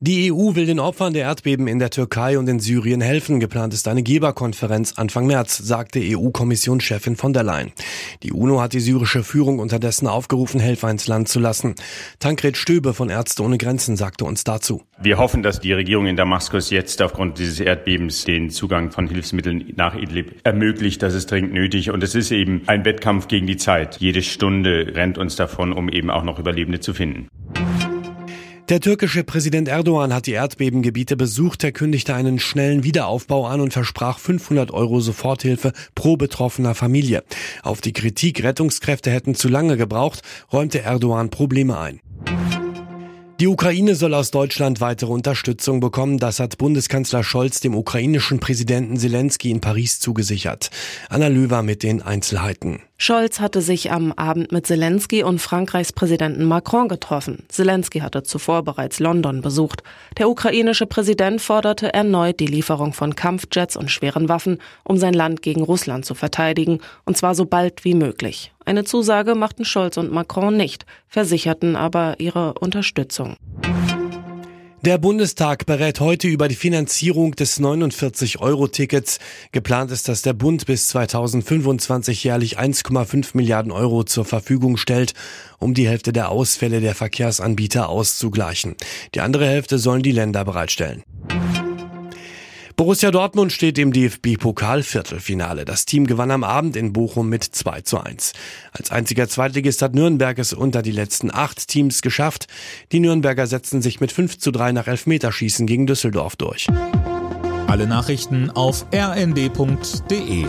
Die EU will den Opfern der Erdbeben in der Türkei und in Syrien helfen. Geplant ist eine Geberkonferenz Anfang März, sagte EU-Kommissionschefin von der Leyen. Die UNO hat die syrische Führung unterdessen aufgerufen, Helfer ins Land zu lassen. Tankred Stöbe von Ärzte ohne Grenzen sagte uns dazu. Wir hoffen, dass die Regierung in Damaskus jetzt aufgrund dieses Erdbebens den Zugang von Hilfsmitteln nach Idlib ermöglicht. Das ist dringend nötig. Und es ist eben ein Wettkampf gegen die Zeit. Jede Stunde rennt uns davon, um eben auch noch Überlebende zu finden. Der türkische Präsident Erdogan hat die Erdbebengebiete besucht. Er kündigte einen schnellen Wiederaufbau an und versprach 500 Euro Soforthilfe pro betroffener Familie. Auf die Kritik, Rettungskräfte hätten zu lange gebraucht, räumte Erdogan Probleme ein. Die Ukraine soll aus Deutschland weitere Unterstützung bekommen. Das hat Bundeskanzler Scholz dem ukrainischen Präsidenten Zelensky in Paris zugesichert. Anna Löwer mit den Einzelheiten. Scholz hatte sich am Abend mit Zelensky und Frankreichs Präsidenten Macron getroffen. Zelensky hatte zuvor bereits London besucht. Der ukrainische Präsident forderte erneut die Lieferung von Kampfjets und schweren Waffen, um sein Land gegen Russland zu verteidigen, und zwar so bald wie möglich. Eine Zusage machten Scholz und Macron nicht, versicherten aber ihre Unterstützung. Der Bundestag berät heute über die Finanzierung des 49-Euro-Tickets. Geplant ist, dass der Bund bis 2025 jährlich 1,5 Milliarden Euro zur Verfügung stellt, um die Hälfte der Ausfälle der Verkehrsanbieter auszugleichen. Die andere Hälfte sollen die Länder bereitstellen. Borussia Dortmund steht im DFB-Pokal-Viertelfinale. Das Team gewann am Abend in Bochum mit 2 zu 1. Als einziger Zweitligist hat Nürnberg es unter die letzten acht Teams geschafft. Die Nürnberger setzten sich mit 5 zu 3 nach Elfmeterschießen gegen Düsseldorf durch. Alle Nachrichten auf rnd.de